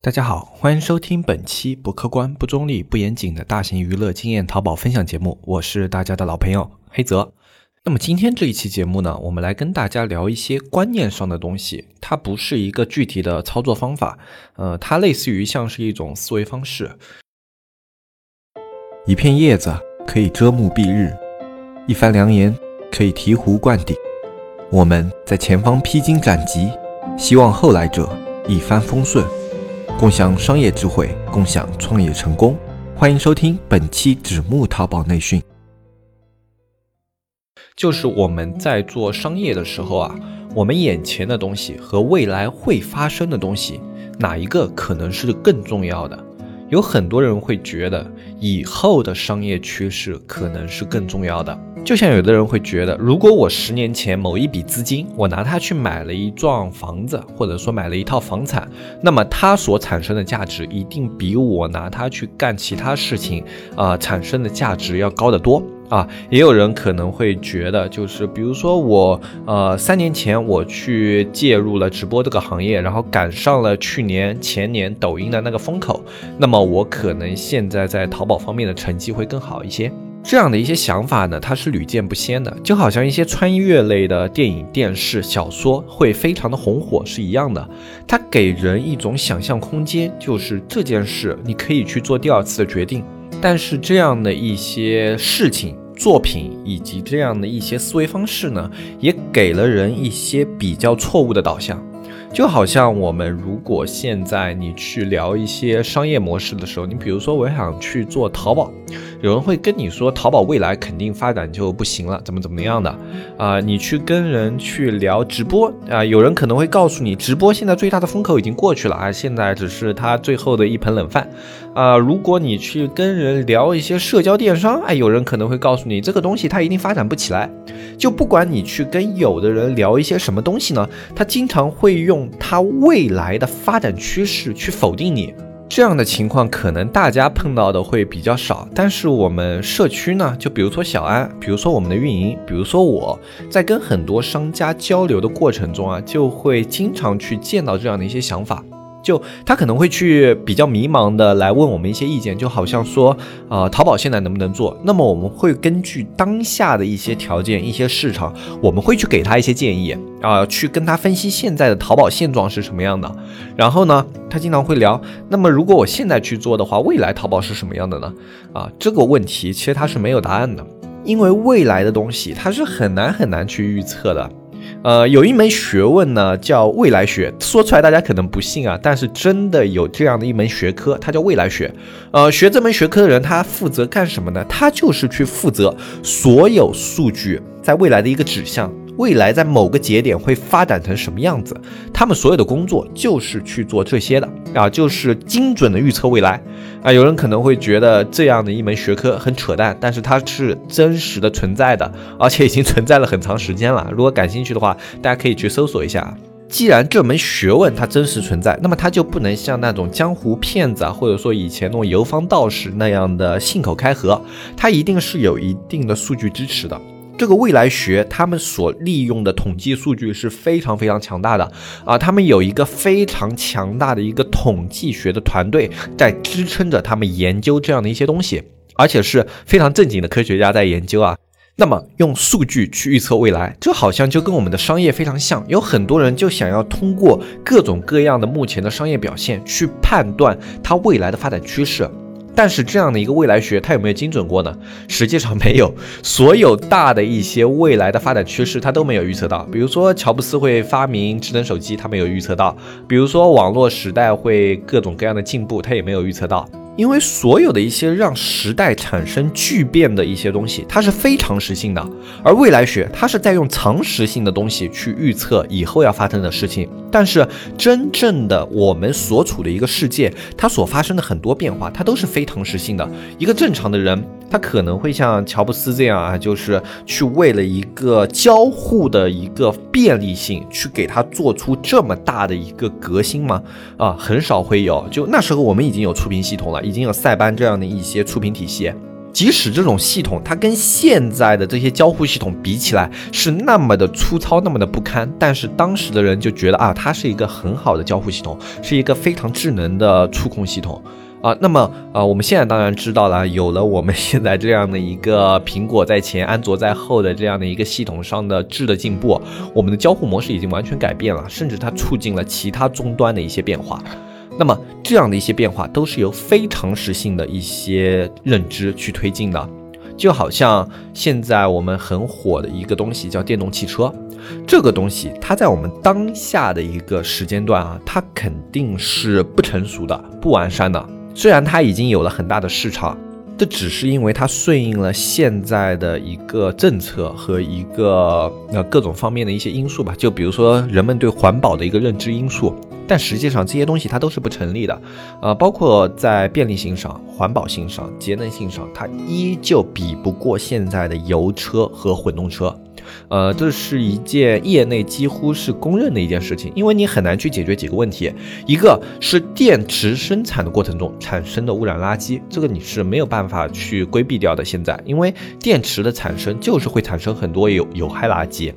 大家好，欢迎收听本期不客观、不中立、不严谨的大型娱乐经验淘宝分享节目，我是大家的老朋友黑泽。那么今天这一期节目呢，我们来跟大家聊一些观念上的东西，它不是一个具体的操作方法，呃，它类似于像是一种思维方式。一片叶子可以遮目蔽日，一番良言可以醍醐灌顶。我们在前方披荆斩棘，希望后来者一帆风顺。共享商业智慧，共享创业成功。欢迎收听本期纸木淘宝内训。就是我们在做商业的时候啊，我们眼前的东西和未来会发生的东西，哪一个可能是更重要的？有很多人会觉得，以后的商业趋势可能是更重要的。就像有的人会觉得，如果我十年前某一笔资金，我拿它去买了一幢房子，或者说买了一套房产，那么它所产生的价值一定比我拿它去干其他事情啊产生的价值要高得多啊。也有人可能会觉得，就是比如说我呃三年前我去介入了直播这个行业，然后赶上了去年前年抖音的那个风口，那么我可能现在在淘宝方面的成绩会更好一些。这样的一些想法呢，它是屡见不鲜的，就好像一些穿越类的电影、电视、小说会非常的红火是一样的。它给人一种想象空间，就是这件事你可以去做第二次的决定。但是这样的一些事情、作品以及这样的一些思维方式呢，也给了人一些比较错误的导向。就好像我们如果现在你去聊一些商业模式的时候，你比如说我想去做淘宝。有人会跟你说，淘宝未来肯定发展就不行了，怎么怎么样的啊？你去跟人去聊直播啊，有人可能会告诉你，直播现在最大的风口已经过去了啊，现在只是它最后的一盆冷饭啊。如果你去跟人聊一些社交电商，哎，有人可能会告诉你，这个东西它一定发展不起来。就不管你去跟有的人聊一些什么东西呢，他经常会用它未来的发展趋势去否定你。这样的情况可能大家碰到的会比较少，但是我们社区呢，就比如说小安，比如说我们的运营，比如说我在跟很多商家交流的过程中啊，就会经常去见到这样的一些想法。就他可能会去比较迷茫的来问我们一些意见，就好像说，呃，淘宝现在能不能做？那么我们会根据当下的一些条件、一些市场，我们会去给他一些建议啊，去跟他分析现在的淘宝现状是什么样的。然后呢，他经常会聊，那么如果我现在去做的话，未来淘宝是什么样的呢？啊，这个问题其实他是没有答案的，因为未来的东西它是很难很难去预测的。呃，有一门学问呢，叫未来学。说出来大家可能不信啊，但是真的有这样的一门学科，它叫未来学。呃，学这门学科的人，他负责干什么呢？他就是去负责所有数据在未来的一个指向。未来在某个节点会发展成什么样子？他们所有的工作就是去做这些的啊，就是精准的预测未来啊。有人可能会觉得这样的一门学科很扯淡，但是它是真实的存在的，而且已经存在了很长时间了。如果感兴趣的话，大家可以去搜索一下。既然这门学问它真实存在，那么它就不能像那种江湖骗子啊，或者说以前那种游方道士那样的信口开河，它一定是有一定的数据支持的。这个未来学，他们所利用的统计数据是非常非常强大的啊！他们有一个非常强大的一个统计学的团队在支撑着他们研究这样的一些东西，而且是非常正经的科学家在研究啊。那么用数据去预测未来，这好像就跟我们的商业非常像。有很多人就想要通过各种各样的目前的商业表现去判断它未来的发展趋势。但是这样的一个未来学，它有没有精准过呢？实际上没有，所有大的一些未来的发展趋势，它都没有预测到。比如说乔布斯会发明智能手机，他没有预测到；比如说网络时代会各种各样的进步，他也没有预测到。因为所有的一些让时代产生巨变的一些东西，它是非常时性的，而未来学它是在用常识性的东西去预测以后要发生的事情。但是真正的我们所处的一个世界，它所发生的很多变化，它都是非常时性的。一个正常的人。他可能会像乔布斯这样啊，就是去为了一个交互的一个便利性，去给他做出这么大的一个革新吗？啊，很少会有。就那时候我们已经有触屏系统了，已经有塞班这样的一些触屏体系。即使这种系统它跟现在的这些交互系统比起来是那么的粗糙，那么的不堪，但是当时的人就觉得啊，它是一个很好的交互系统，是一个非常智能的触控系统。啊，那么啊，我们现在当然知道了，有了我们 现在这样的一个苹果在前、安卓在后的这样的一个系统上的质的进步，我们的交互模式已经完全改变了，甚至它促进了其他终端的一些变化。那么这样的一些变化都是由非常识性的一些认知去推进的，就好像现在我们很火的一个东西叫电动汽车，这个东西它在我们当下的一个时间段啊，它肯定是不成熟的、不完善的。虽然它已经有了很大的市场，这只是因为它顺应了现在的一个政策和一个呃各种方面的一些因素吧。就比如说人们对环保的一个认知因素，但实际上这些东西它都是不成立的。呃，包括在便利性上、环保性上、节能性上，它依旧比不过现在的油车和混动车。呃，这是一件业内几乎是公认的一件事情，因为你很难去解决几个问题，一个是电池生产的过程中产生的污染垃圾，这个你是没有办法去规避掉的。现在，因为电池的产生就是会产生很多有有害垃圾。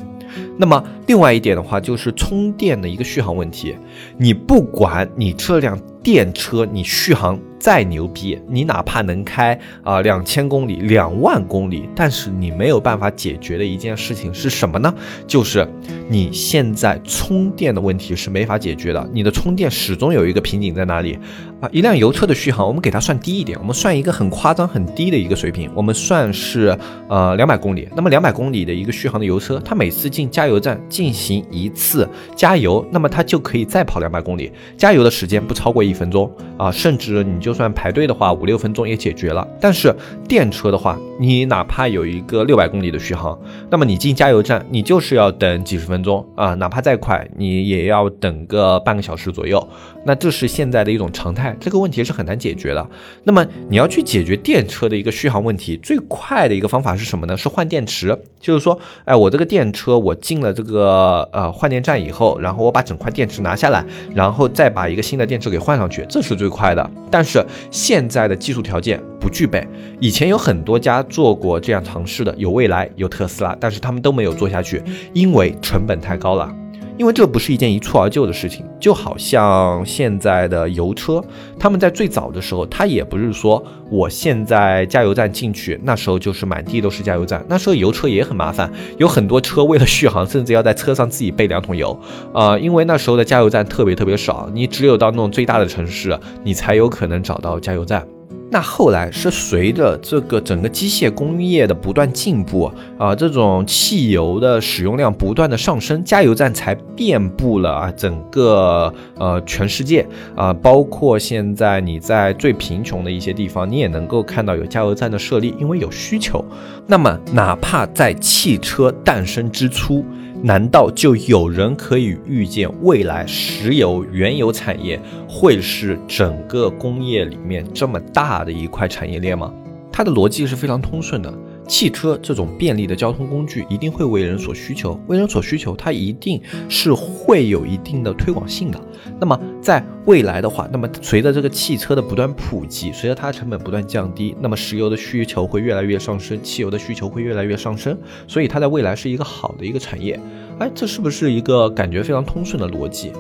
那么，另外一点的话，就是充电的一个续航问题，你不管你这辆电车，你续航。再牛逼，你哪怕能开啊两千公里、两万公里，但是你没有办法解决的一件事情是什么呢？就是你现在充电的问题是没法解决的，你的充电始终有一个瓶颈在哪里啊？一辆油车的续航，我们给它算低一点，我们算一个很夸张、很低的一个水平，我们算是呃两百公里。那么两百公里的一个续航的油车，它每次进加油站进行一次加油，那么它就可以再跑两百公里，加油的时间不超过一分钟啊，甚至你就。就算排队的话，五六分钟也解决了。但是电车的话，你哪怕有一个六百公里的续航，那么你进加油站，你就是要等几十分钟啊，哪怕再快，你也要等个半个小时左右。那这是现在的一种常态，这个问题是很难解决的。那么你要去解决电车的一个续航问题，最快的一个方法是什么呢？是换电池。就是说，哎，我这个电车，我进了这个呃换电站以后，然后我把整块电池拿下来，然后再把一个新的电池给换上去，这是最快的。但是现在的技术条件不具备，以前有很多家做过这样尝试的，有蔚来，有特斯拉，但是他们都没有做下去，因为成本太高了。因为这不是一件一蹴而就的事情，就好像现在的油车，他们在最早的时候，他也不是说我现在加油站进去，那时候就是满地都是加油站，那时候油车也很麻烦，有很多车为了续航，甚至要在车上自己备两桶油，啊，因为那时候的加油站特别特别少，你只有到那种最大的城市，你才有可能找到加油站。那后来是随着这个整个机械工业的不断进步啊，这种汽油的使用量不断的上升，加油站才遍布了啊整个呃全世界啊，包括现在你在最贫穷的一些地方，你也能够看到有加油站的设立，因为有需求。那么哪怕在汽车诞生之初，难道就有人可以预见未来石油原油产业会是整个工业里面这么大的一块产业链吗？它的逻辑是非常通顺的。汽车这种便利的交通工具一定会为人所需求，为人所需求，它一定是会有一定的推广性的。那么在未来的话，那么随着这个汽车的不断普及，随着它的成本不断降低，那么石油的需求会越来越上升，汽油的需求会越来越上升，所以它在未来是一个好的一个产业。哎，这是不是一个感觉非常通顺的逻辑？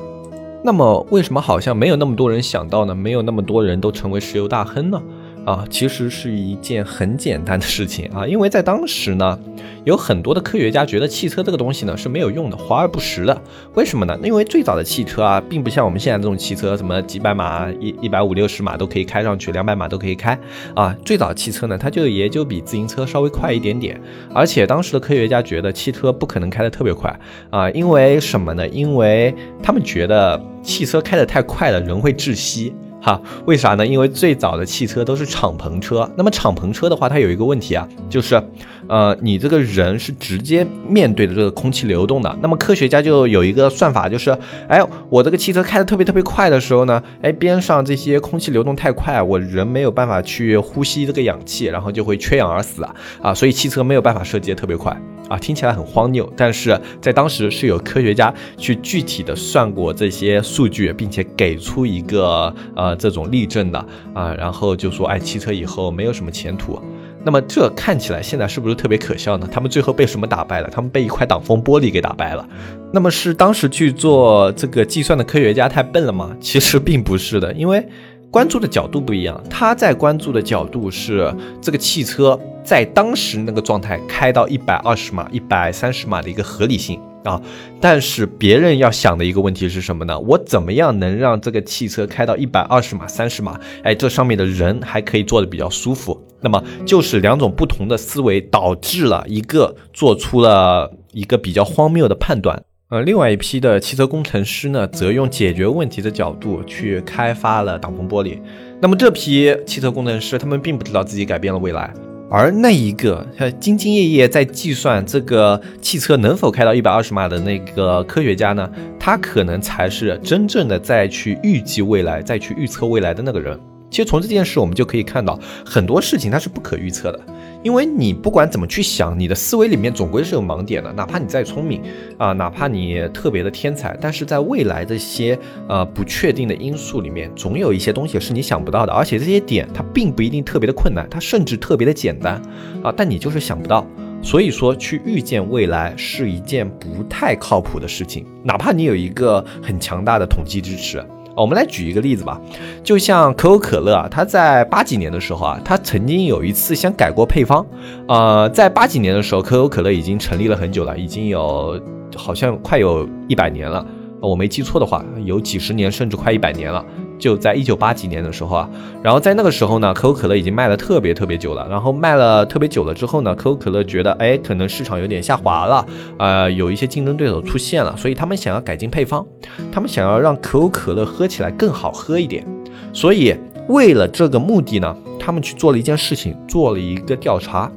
那么为什么好像没有那么多人想到呢？没有那么多人都成为石油大亨呢？啊，其实是一件很简单的事情啊，因为在当时呢，有很多的科学家觉得汽车这个东西呢是没有用的，华而不实的。为什么呢？因为最早的汽车啊，并不像我们现在这种汽车，什么几百码、一一百五六十码都可以开上去，两百码都可以开啊。最早汽车呢，它就也就比自行车稍微快一点点，而且当时的科学家觉得汽车不可能开得特别快啊，因为什么呢？因为他们觉得汽车开得太快了，人会窒息。哈，为啥呢？因为最早的汽车都是敞篷车。那么敞篷车的话，它有一个问题啊，就是，呃，你这个人是直接面对着这个空气流动的。那么科学家就有一个算法，就是，哎，我这个汽车开的特别特别快的时候呢，哎，边上这些空气流动太快，我人没有办法去呼吸这个氧气，然后就会缺氧而死啊啊！所以汽车没有办法设计的特别快。啊，听起来很荒谬，但是在当时是有科学家去具体的算过这些数据，并且给出一个呃这种例证的啊，然后就说，哎，汽车以后没有什么前途。那么这看起来现在是不是特别可笑呢？他们最后被什么打败了？他们被一块挡风玻璃给打败了。那么是当时去做这个计算的科学家太笨了吗？其实并不是的，因为关注的角度不一样。他在关注的角度是这个汽车在当时那个状态开到一百二十码、一百三十码的一个合理性。啊，但是别人要想的一个问题是什么呢？我怎么样能让这个汽车开到一百二十码、三十码？哎，这上面的人还可以坐的比较舒服。那么就是两种不同的思维导致了一个做出了一个比较荒谬的判断。呃，另外一批的汽车工程师呢，则用解决问题的角度去开发了挡风玻璃。那么这批汽车工程师，他们并不知道自己改变了未来。而那一个兢兢业业在计算这个汽车能否开到一百二十码的那个科学家呢，他可能才是真正的在去预计未来、再去预测未来的那个人。其实从这件事我们就可以看到，很多事情它是不可预测的。因为你不管怎么去想，你的思维里面总归是有盲点的。哪怕你再聪明啊，哪怕你特别的天才，但是在未来这些呃不确定的因素里面，总有一些东西是你想不到的。而且这些点它并不一定特别的困难，它甚至特别的简单啊，但你就是想不到。所以说，去预见未来是一件不太靠谱的事情，哪怕你有一个很强大的统计支持。我们来举一个例子吧，就像可口可乐啊，它在八几年的时候啊，它曾经有一次想改过配方，呃，在八几年的时候，可口可乐已经成立了很久了，已经有好像快有一百年了，我没记错的话，有几十年甚至快一百年了。就在一九八几年的时候啊，然后在那个时候呢，可口可乐已经卖了特别特别久了。然后卖了特别久了之后呢，可口可乐觉得，哎，可能市场有点下滑了，呃，有一些竞争对手出现了，所以他们想要改进配方，他们想要让可口可乐喝起来更好喝一点。所以为了这个目的呢，他们去做了一件事情，做了一个调查。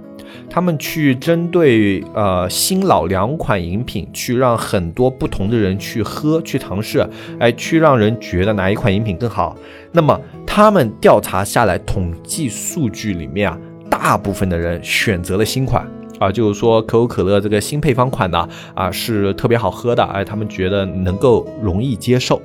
他们去针对呃新老两款饮品，去让很多不同的人去喝，去尝试，哎，去让人觉得哪一款饮品更好。那么他们调查下来统计数据里面啊，大部分的人选择了新款啊，就是说可口可乐这个新配方款呢啊是特别好喝的，哎，他们觉得能够容易接受。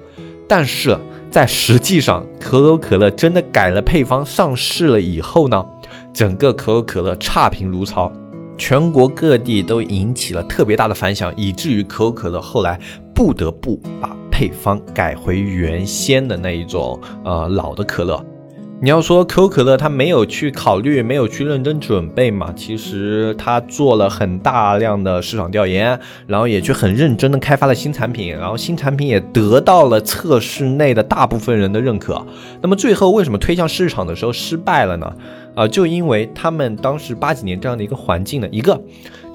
但是在实际上，可口可乐真的改了配方上市了以后呢？整个可口可乐差评如潮，全国各地都引起了特别大的反响，以至于可口可乐后来不得不把配方改回原先的那一种呃老的可乐。你要说可口可乐它没有去考虑，没有去认真准备嘛？其实它做了很大量的市场调研，然后也去很认真的开发了新产品，然后新产品也得到了测试内的大部分人的认可。那么最后为什么推向市场的时候失败了呢？啊，就因为他们当时八几年这样的一个环境呢，一个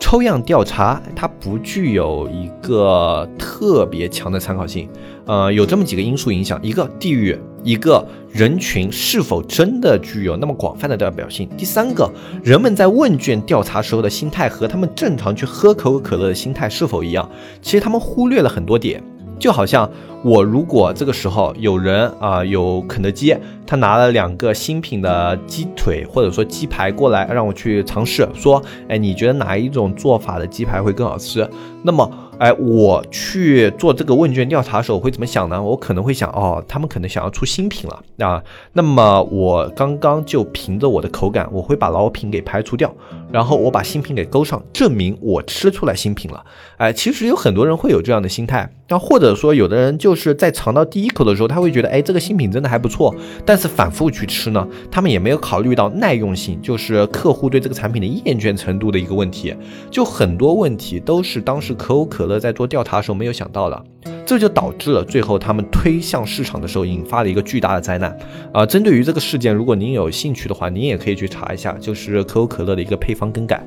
抽样调查它不具有一个特别强的参考性，呃，有这么几个因素影响：一个地域，一个人群是否真的具有那么广泛的代表性；第三个，人们在问卷调查时候的心态和他们正常去喝可口可乐的心态是否一样？其实他们忽略了很多点。就好像我如果这个时候有人啊有肯德基，他拿了两个新品的鸡腿或者说鸡排过来让我去尝试，说，哎，你觉得哪一种做法的鸡排会更好吃？那么。哎，我去做这个问卷调查的时候，我会怎么想呢？我可能会想，哦，他们可能想要出新品了啊。那么我刚刚就凭着我的口感，我会把老品给排除掉，然后我把新品给勾上，证明我吃出来新品了。哎，其实有很多人会有这样的心态，那或者说有的人就是在尝到第一口的时候，他会觉得，哎，这个新品真的还不错。但是反复去吃呢，他们也没有考虑到耐用性，就是客户对这个产品的厌倦程度的一个问题。就很多问题都是当时可口可。可乐在做调查的时候没有想到的，这就导致了最后他们推向市场的时候引发了一个巨大的灾难。啊，针对于这个事件，如果您有兴趣的话，您也可以去查一下，就是可口可乐的一个配方更改。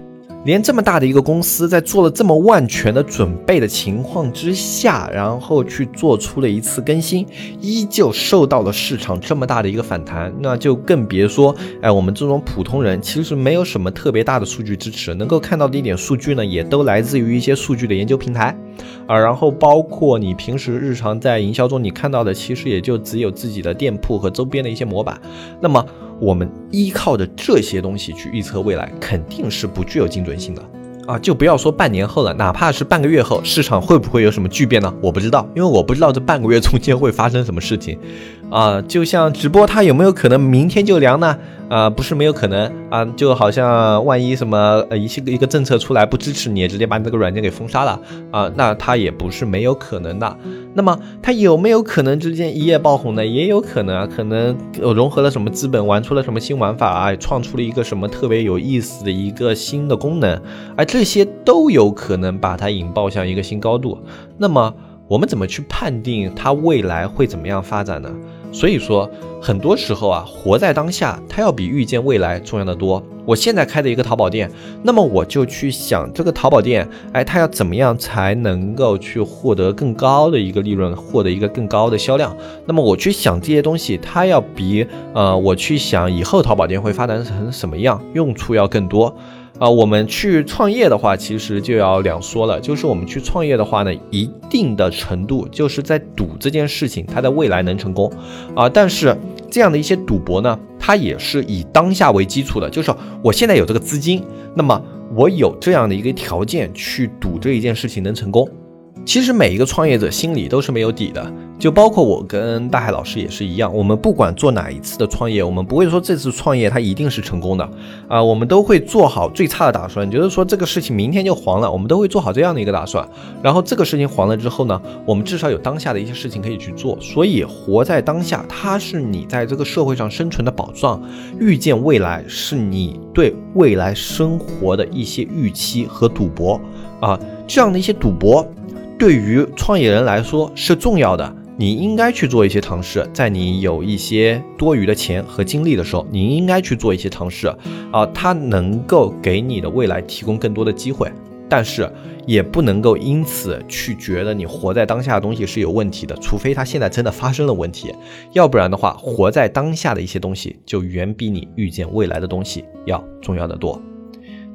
连这么大的一个公司，在做了这么万全的准备的情况之下，然后去做出了一次更新，依旧受到了市场这么大的一个反弹，那就更别说，哎，我们这种普通人其实没有什么特别大的数据支持，能够看到的一点数据呢，也都来自于一些数据的研究平台，啊，然后包括你平时日常在营销中你看到的，其实也就只有自己的店铺和周边的一些模板，那么。我们依靠着这些东西去预测未来，肯定是不具有精准性的啊！就不要说半年后了，哪怕是半个月后，市场会不会有什么巨变呢？我不知道，因为我不知道这半个月中间会发生什么事情啊！就像直播，它有没有可能明天就凉呢？啊，不是没有可能啊，就好像万一什么呃一些一个政策出来不支持你，直接把你这个软件给封杀了啊，那它也不是没有可能的。那么它有没有可能之间一夜爆红呢？也有可能啊，可能融合了什么资本，玩出了什么新玩法啊，创出了一个什么特别有意思的一个新的功能，而这些都有可能把它引爆向一个新高度。那么我们怎么去判定它未来会怎么样发展呢？所以说，很多时候啊，活在当下，它要比预见未来重要的多。我现在开的一个淘宝店，那么我就去想这个淘宝店，哎，它要怎么样才能够去获得更高的一个利润，获得一个更高的销量？那么我去想这些东西，它要比呃，我去想以后淘宝店会发展成什么样，用处要更多。啊，我们去创业的话，其实就要两说了。就是我们去创业的话呢，一定的程度就是在赌这件事情，它在未来能成功啊。但是这样的一些赌博呢，它也是以当下为基础的，就是我现在有这个资金，那么我有这样的一个条件去赌这一件事情能成功。其实每一个创业者心里都是没有底的，就包括我跟大海老师也是一样。我们不管做哪一次的创业，我们不会说这次创业它一定是成功的啊，我们都会做好最差的打算，就是说这个事情明天就黄了，我们都会做好这样的一个打算。然后这个事情黄了之后呢，我们至少有当下的一些事情可以去做。所以活在当下，它是你在这个社会上生存的保障；预见未来，是你对未来生活的一些预期和赌博啊，这样的一些赌博。对于创业人来说是重要的，你应该去做一些尝试，在你有一些多余的钱和精力的时候，你应该去做一些尝试啊，它能够给你的未来提供更多的机会，但是也不能够因此去觉得你活在当下的东西是有问题的，除非它现在真的发生了问题，要不然的话，活在当下的一些东西就远比你预见未来的东西要重要的多。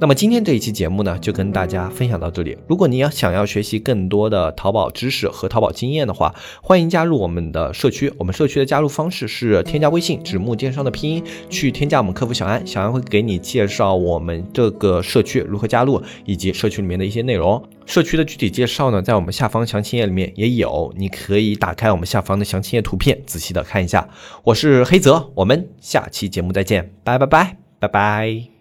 那么今天这一期节目呢，就跟大家分享到这里。如果你要想要学习更多的淘宝知识和淘宝经验的话，欢迎加入我们的社区。我们社区的加入方式是添加微信“纸木电商”的拼音，去添加我们客服小安，小安会给你介绍我们这个社区如何加入，以及社区里面的一些内容。社区的具体介绍呢，在我们下方详情页里面也有，你可以打开我们下方的详情页图片，仔细的看一下。我是黑泽，我们下期节目再见，拜拜拜拜拜。